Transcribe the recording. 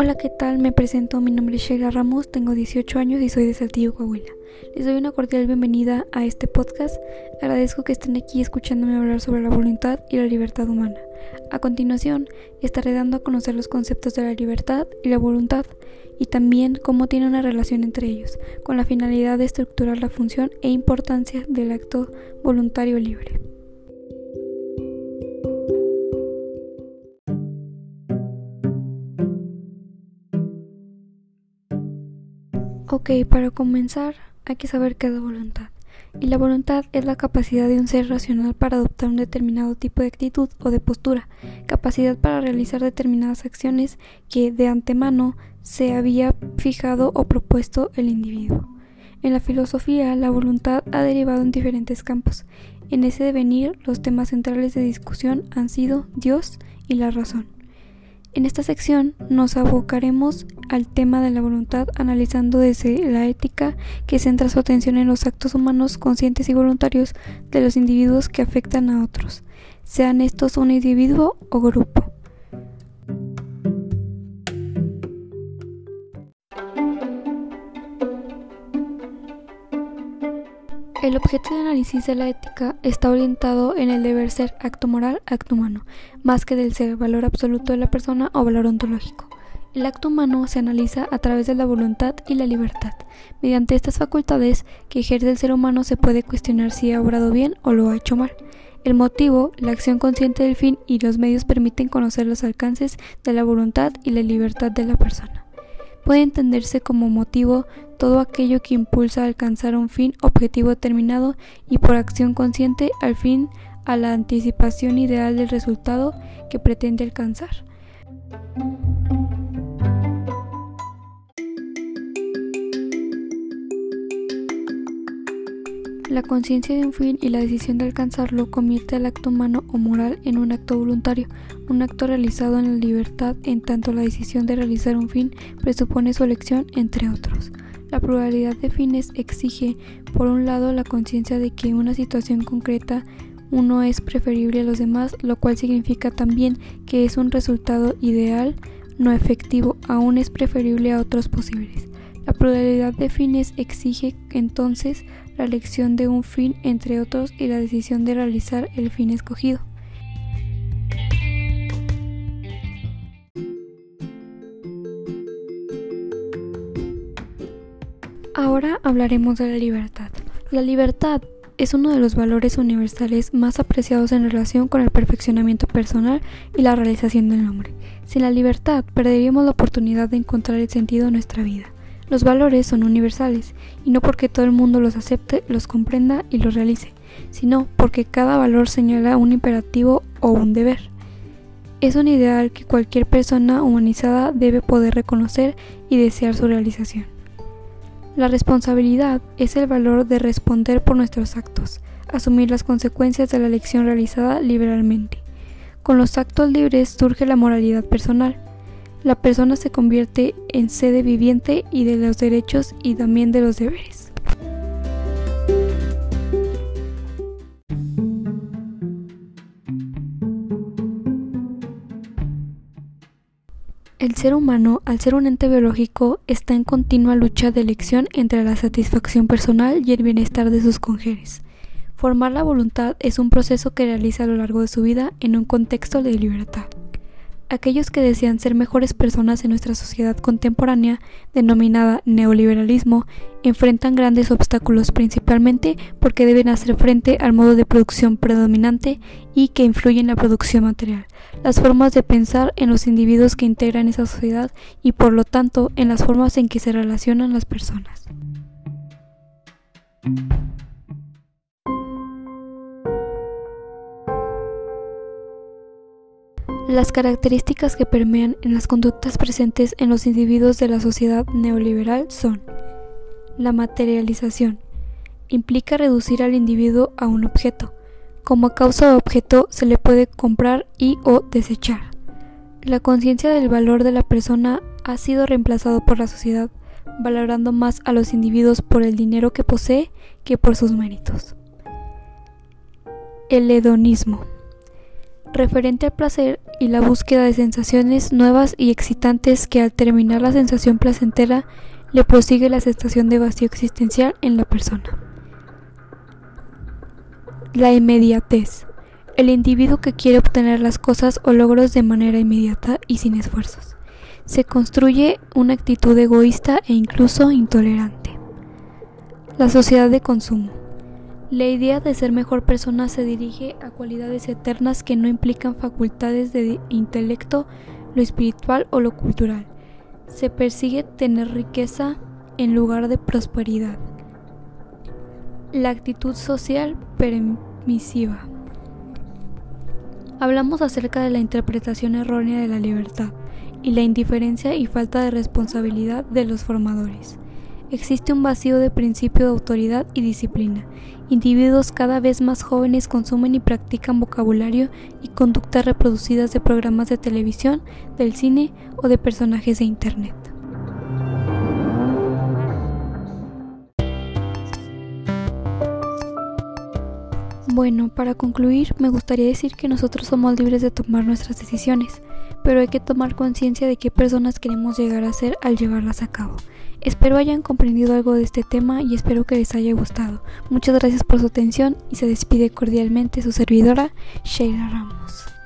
Hola, ¿qué tal? Me presento, mi nombre es Sheila Ramos, tengo 18 años y soy de Saltillo, Coahuila. Les doy una cordial bienvenida a este podcast. Agradezco que estén aquí escuchándome hablar sobre la voluntad y la libertad humana. A continuación, estaré dando a conocer los conceptos de la libertad y la voluntad y también cómo tiene una relación entre ellos, con la finalidad de estructurar la función e importancia del acto voluntario libre. Ok, para comenzar hay que saber qué es la voluntad. Y la voluntad es la capacidad de un ser racional para adoptar un determinado tipo de actitud o de postura, capacidad para realizar determinadas acciones que de antemano se había fijado o propuesto el individuo. En la filosofía, la voluntad ha derivado en diferentes campos. En ese devenir, los temas centrales de discusión han sido Dios y la razón. En esta sección nos abocaremos al tema de la voluntad analizando desde la ética que centra su atención en los actos humanos conscientes y voluntarios de los individuos que afectan a otros, sean estos un individuo o grupo. El objeto de análisis de la ética está orientado en el deber ser acto moral, acto humano, más que del ser valor absoluto de la persona o valor ontológico. El acto humano se analiza a través de la voluntad y la libertad. Mediante estas facultades que ejerce el ser humano se puede cuestionar si ha obrado bien o lo ha hecho mal. El motivo, la acción consciente del fin y los medios permiten conocer los alcances de la voluntad y la libertad de la persona puede entenderse como motivo todo aquello que impulsa a alcanzar un fin objetivo determinado y por acción consciente al fin a la anticipación ideal del resultado que pretende alcanzar. La conciencia de un fin y la decisión de alcanzarlo convierte al acto humano o moral en un acto voluntario, un acto realizado en la libertad, en tanto la decisión de realizar un fin presupone su elección, entre otros. La pluralidad de fines exige, por un lado, la conciencia de que en una situación concreta uno es preferible a los demás, lo cual significa también que es un resultado ideal, no efectivo, aún es preferible a otros posibles. La pluralidad de fines exige entonces la elección de un fin entre otros y la decisión de realizar el fin escogido. Ahora hablaremos de la libertad. La libertad es uno de los valores universales más apreciados en relación con el perfeccionamiento personal y la realización del hombre. Sin la libertad perderíamos la oportunidad de encontrar el sentido de nuestra vida. Los valores son universales, y no porque todo el mundo los acepte, los comprenda y los realice, sino porque cada valor señala un imperativo o un deber. Es un ideal que cualquier persona humanizada debe poder reconocer y desear su realización. La responsabilidad es el valor de responder por nuestros actos, asumir las consecuencias de la elección realizada liberalmente. Con los actos libres surge la moralidad personal, la persona se convierte en sede viviente y de los derechos y también de los deberes. El ser humano, al ser un ente biológico, está en continua lucha de elección entre la satisfacción personal y el bienestar de sus congéneres. Formar la voluntad es un proceso que realiza a lo largo de su vida en un contexto de libertad. Aquellos que desean ser mejores personas en nuestra sociedad contemporánea, denominada neoliberalismo, enfrentan grandes obstáculos principalmente porque deben hacer frente al modo de producción predominante y que influye en la producción material, las formas de pensar en los individuos que integran esa sociedad y por lo tanto en las formas en que se relacionan las personas. Las características que permean en las conductas presentes en los individuos de la sociedad neoliberal son la materialización. Implica reducir al individuo a un objeto. Como causa de objeto se le puede comprar y o desechar. La conciencia del valor de la persona ha sido reemplazado por la sociedad, valorando más a los individuos por el dinero que posee que por sus méritos. El hedonismo referente al placer y la búsqueda de sensaciones nuevas y excitantes que al terminar la sensación placentera le prosigue la sensación de vacío existencial en la persona. La inmediatez. El individuo que quiere obtener las cosas o logros de manera inmediata y sin esfuerzos. Se construye una actitud egoísta e incluso intolerante. La sociedad de consumo. La idea de ser mejor persona se dirige a cualidades eternas que no implican facultades de intelecto, lo espiritual o lo cultural. Se persigue tener riqueza en lugar de prosperidad. La actitud social permisiva. Hablamos acerca de la interpretación errónea de la libertad y la indiferencia y falta de responsabilidad de los formadores. Existe un vacío de principio de autoridad y disciplina. Individuos cada vez más jóvenes consumen y practican vocabulario y conductas reproducidas de programas de televisión, del cine o de personajes de Internet. Bueno, para concluir, me gustaría decir que nosotros somos libres de tomar nuestras decisiones, pero hay que tomar conciencia de qué personas queremos llegar a ser al llevarlas a cabo. Espero hayan comprendido algo de este tema y espero que les haya gustado. Muchas gracias por su atención y se despide cordialmente su servidora, Sheila Ramos.